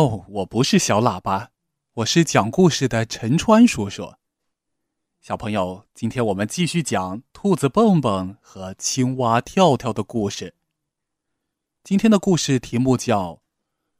哦，我不是小喇叭，我是讲故事的陈川叔叔。小朋友，今天我们继续讲兔子蹦蹦和青蛙跳跳的故事。今天的故事题目叫《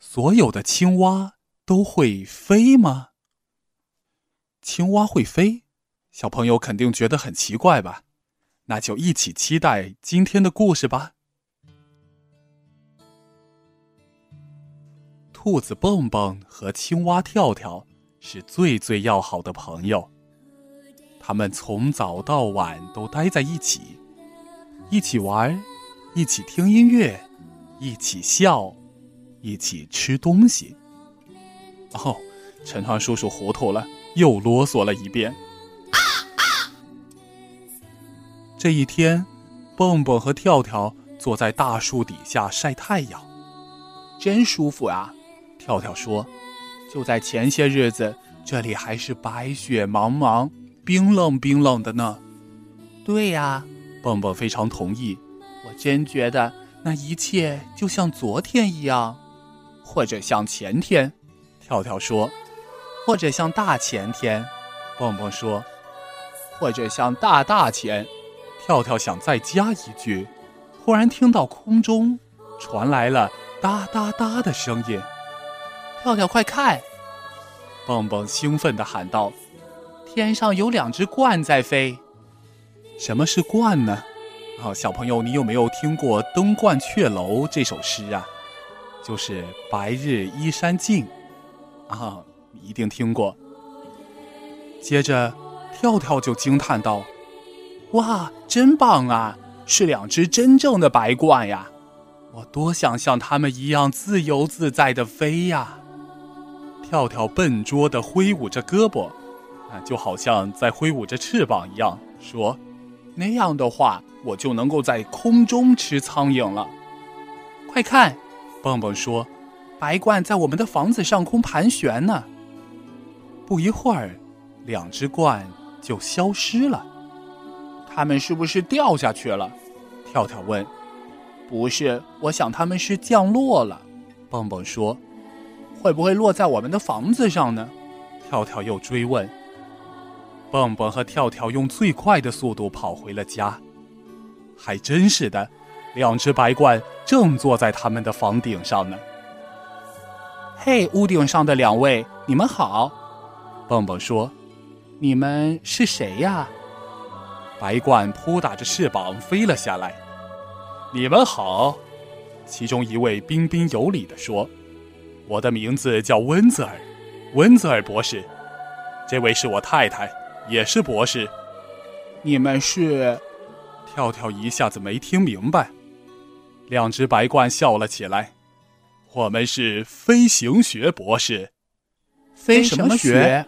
所有的青蛙都会飞吗？》青蛙会飞，小朋友肯定觉得很奇怪吧？那就一起期待今天的故事吧。兔子蹦蹦和青蛙跳跳是最最要好的朋友，他们从早到晚都待在一起，一起玩，一起听音乐，一起笑，一起吃东西。哦，陈川叔叔糊涂了，又啰嗦了一遍。这一天，蹦蹦和跳跳坐在大树底下晒太阳，真舒服啊！跳跳说：“就在前些日子，这里还是白雪茫茫、冰冷冰冷的呢。”对呀，蹦蹦非常同意。我真觉得那一切就像昨天一样，或者像前天。跳跳说：“或者像大前天。”蹦蹦说：“或者像大大前。”跳跳想再加一句，忽然听到空中传来了哒哒哒的声音。跳跳，快看！蹦蹦兴奋地喊道：“天上有两只鹳在飞。”什么是鹳呢？哦，小朋友，你有没有听过《登鹳雀楼》这首诗啊？就是“白日依山尽”，啊，一定听过。接着，跳跳就惊叹道。哇，真棒啊！是两只真正的白鹳呀！我多想像它们一样自由自在的飞呀！跳跳笨拙的挥舞着胳膊，啊，就好像在挥舞着翅膀一样，说：“那样的话，我就能够在空中吃苍蝇了。”快看，蹦蹦说：“白鹳在我们的房子上空盘旋呢。”不一会儿，两只鹳就消失了。他们是不是掉下去了？跳跳问。不是，我想他们是降落了。蹦蹦说。会不会落在我们的房子上呢？跳跳又追问。蹦蹦和跳跳用最快的速度跑回了家。还真是的，两只白鹳正坐在他们的房顶上呢。嘿，屋顶上的两位，你们好。蹦蹦说。你们是谁呀？白鹳扑打着翅膀飞了下来。你们好，其中一位彬彬有礼地说：“我的名字叫温泽尔，温泽尔博士。这位是我太太，也是博士。你们是？”跳跳一下子没听明白。两只白鹳笑了起来：“我们是飞行学博士。”飞什么学？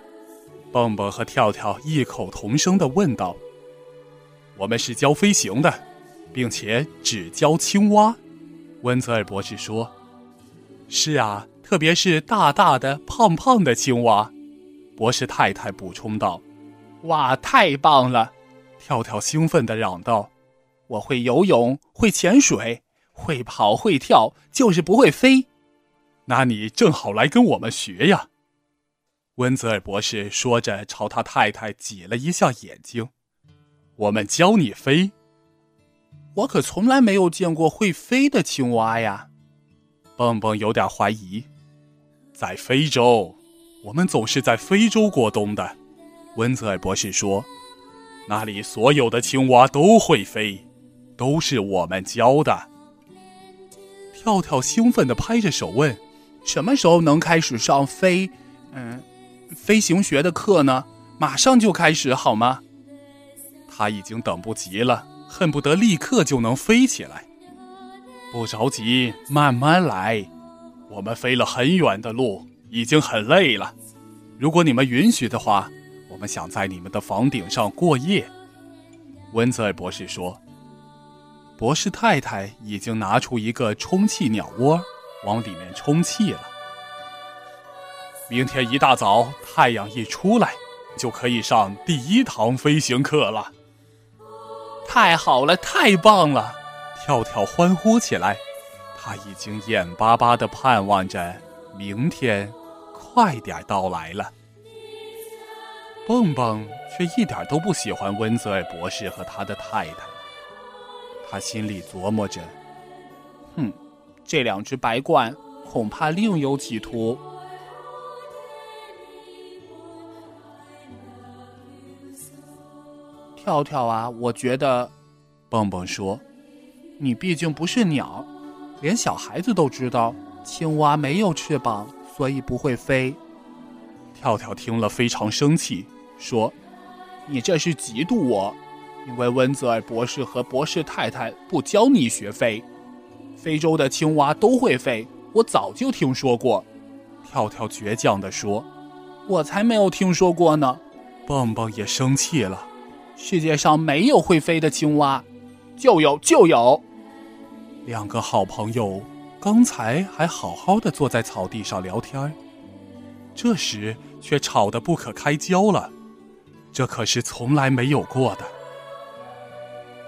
蹦蹦和跳跳异口同声地问道。我们是教飞行的，并且只教青蛙。温泽尔博士说：“是啊，特别是大大的、胖胖的青蛙。”博士太太补充道：“哇，太棒了！”跳跳兴奋地嚷道：“我会游泳，会潜水，会跑，会跳，就是不会飞。那你正好来跟我们学呀！”温泽尔博士说着，朝他太太挤了一下眼睛。我们教你飞。我可从来没有见过会飞的青蛙呀！蹦蹦有点怀疑。在非洲，我们总是在非洲过冬的。温泽尔博士说：“那里所有的青蛙都会飞，都是我们教的。”跳跳兴奋地拍着手问：“什么时候能开始上飞……嗯，飞行学的课呢？马上就开始好吗？”他已经等不及了，恨不得立刻就能飞起来。不着急，慢慢来。我们飞了很远的路，已经很累了。如果你们允许的话，我们想在你们的房顶上过夜。”温泽尔博士说。博士太太已经拿出一个充气鸟窝，往里面充气了。明天一大早，太阳一出来，就可以上第一堂飞行课了。太好了，太棒了！跳跳欢呼起来，他已经眼巴巴地盼望着明天快点到来了。蹦蹦却一点都不喜欢温泽尔博士和他的太太，他心里琢磨着：“哼，这两只白鹳恐怕另有企图。”跳跳啊，我觉得，蹦蹦说：“你毕竟不是鸟，连小孩子都知道，青蛙没有翅膀，所以不会飞。”跳跳听了非常生气，说：“你这是嫉妒我，因为温泽尔博士和博士太太不教你学飞。非洲的青蛙都会飞，我早就听说过。”跳跳倔强地说：“我才没有听说过呢。”蹦蹦也生气了。世界上没有会飞的青蛙，就有就有。两个好朋友刚才还好好的坐在草地上聊天这时却吵得不可开交了，这可是从来没有过的。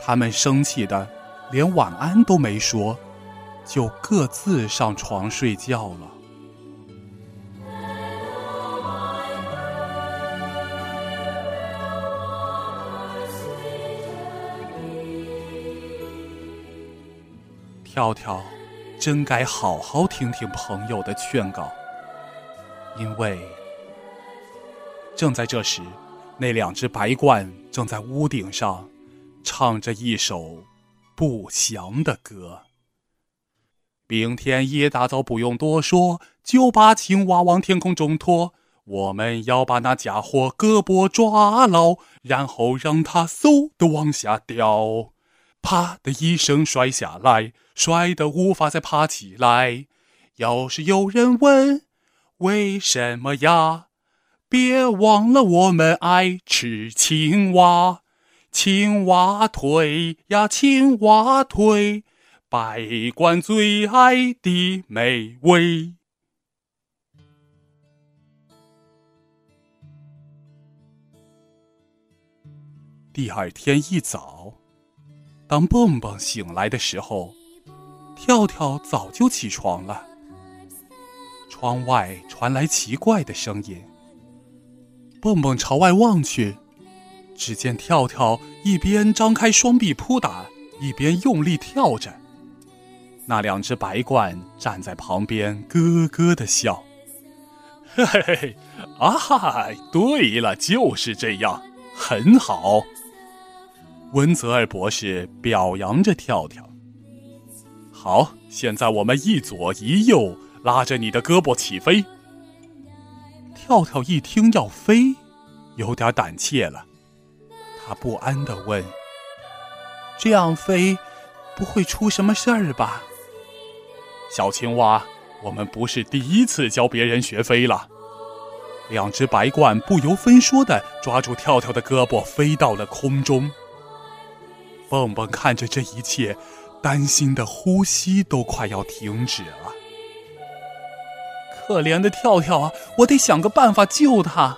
他们生气的连晚安都没说，就各自上床睡觉了。跳跳，真该好好听听朋友的劝告。因为正在这时，那两只白鹳正在屋顶上唱着一首不祥的歌。明天一大早不用多说，就把青蛙往天空中拖。我们要把那家伙胳膊抓牢，然后让它嗖的往下掉。啪的一声摔下来，摔得无法再爬起来。要是有人问为什么呀，别忘了我们爱吃青蛙，青蛙腿呀，青蛙腿，百官最爱的美味。第二天一早。当蹦蹦醒来的时候，跳跳早就起床了。窗外传来奇怪的声音。蹦蹦朝外望去，只见跳跳一边张开双臂扑打，一边用力跳着。那两只白鹳站在旁边咯咯的笑。嘿嘿嘿，啊哈！对了，就是这样，很好。温泽尔博士表扬着跳跳。好，现在我们一左一右拉着你的胳膊起飞。跳跳一听要飞，有点胆怯了，他不安地问：“这样飞，不会出什么事儿吧？”小青蛙，我们不是第一次教别人学飞了。两只白鹳不由分说地抓住跳跳的胳膊，飞到了空中。蹦蹦看着这一切，担心的呼吸都快要停止了。可怜的跳跳啊，我得想个办法救他。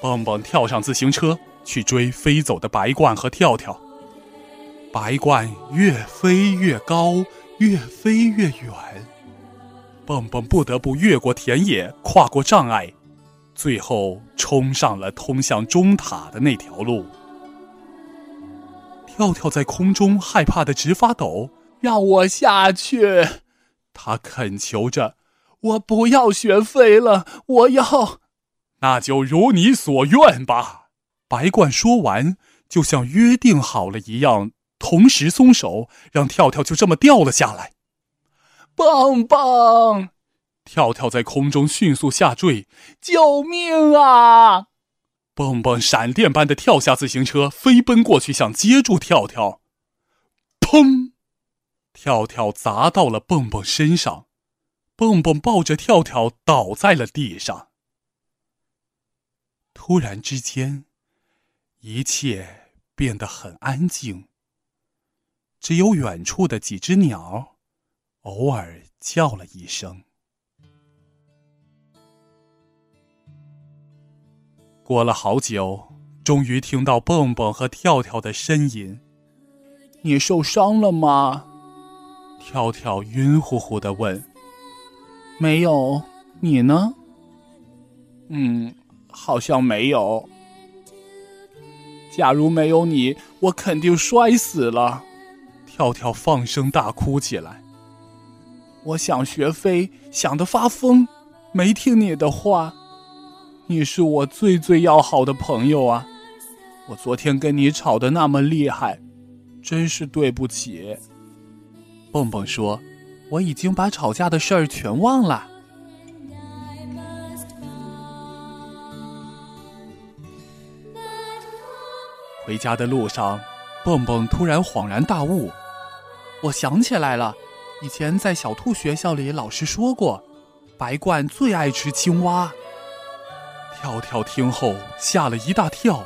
蹦蹦跳上自行车去追飞走的白鹳和跳跳。白鹳越飞越高，越飞越远。蹦蹦不得不越过田野，跨过障碍，最后冲上了通向钟塔的那条路。跳跳在空中害怕的直发抖，让我下去！他恳求着：“我不要学飞了，我要……那就如你所愿吧。”白鹳说完，就像约定好了一样，同时松手，让跳跳就这么掉了下来。棒棒！跳跳在空中迅速下坠，救命啊！蹦蹦闪电般的跳下自行车，飞奔过去想接住跳跳。砰！跳跳砸到了蹦蹦身上，蹦蹦抱着跳跳倒在了地上。突然之间，一切变得很安静，只有远处的几只鸟偶尔叫了一声。过了好久，终于听到蹦蹦和跳跳的呻吟。你受伤了吗？跳跳晕乎乎的问。没有，你呢？嗯，好像没有。假如没有你，我肯定摔死了。跳跳放声大哭起来。我想学飞，想得发疯，没听你的话。你是我最最要好的朋友啊！我昨天跟你吵得那么厉害，真是对不起。蹦蹦说：“我已经把吵架的事儿全忘了。”回家的路上，蹦蹦突然恍然大悟：“我想起来了，以前在小兔学校里，老师说过，白鹳最爱吃青蛙。”跳跳听后吓了一大跳，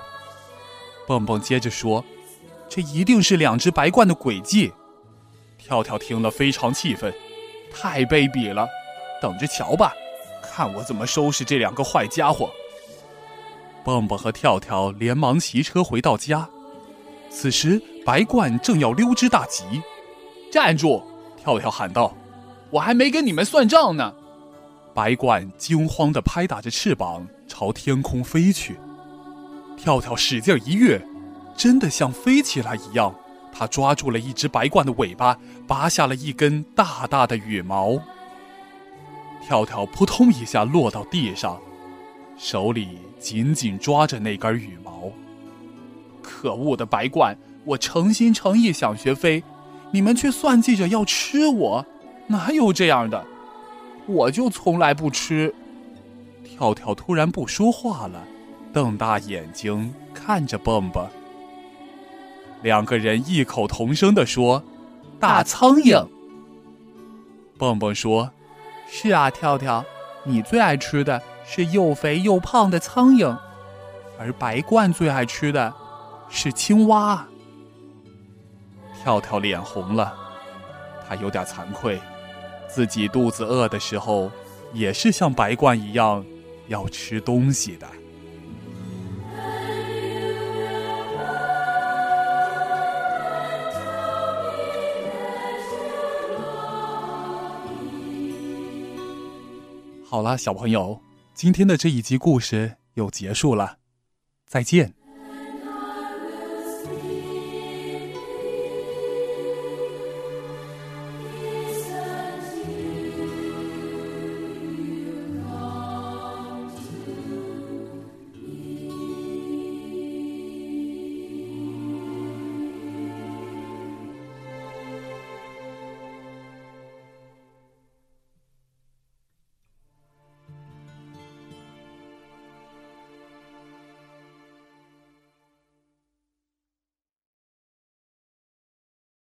蹦蹦接着说：“这一定是两只白鹳的诡计。”跳跳听了非常气愤：“太卑鄙了！等着瞧吧，看我怎么收拾这两个坏家伙！”蹦蹦和跳跳连忙骑车回到家，此时白鹳正要溜之大吉。站住！跳跳喊道：“我还没跟你们算账呢！”白鹳惊慌地拍打着翅膀。朝天空飞去，跳跳使劲一跃，真的像飞起来一样。他抓住了一只白鹳的尾巴，拔下了一根大大的羽毛。跳跳扑通一下落到地上，手里紧紧抓着那根羽毛。可恶的白鹳！我诚心诚意想学飞，你们却算计着要吃我，哪有这样的？我就从来不吃。跳跳突然不说话了，瞪大眼睛看着蹦蹦。两个人异口同声地说：“大苍蝇。”蹦蹦说：“是啊，跳跳，你最爱吃的是又肥又胖的苍蝇，而白鹳最爱吃的是青蛙。”跳跳脸红了，他有点惭愧，自己肚子饿的时候也是像白鹳一样。要吃东西的。好了，小朋友，今天的这一集故事又结束了，再见。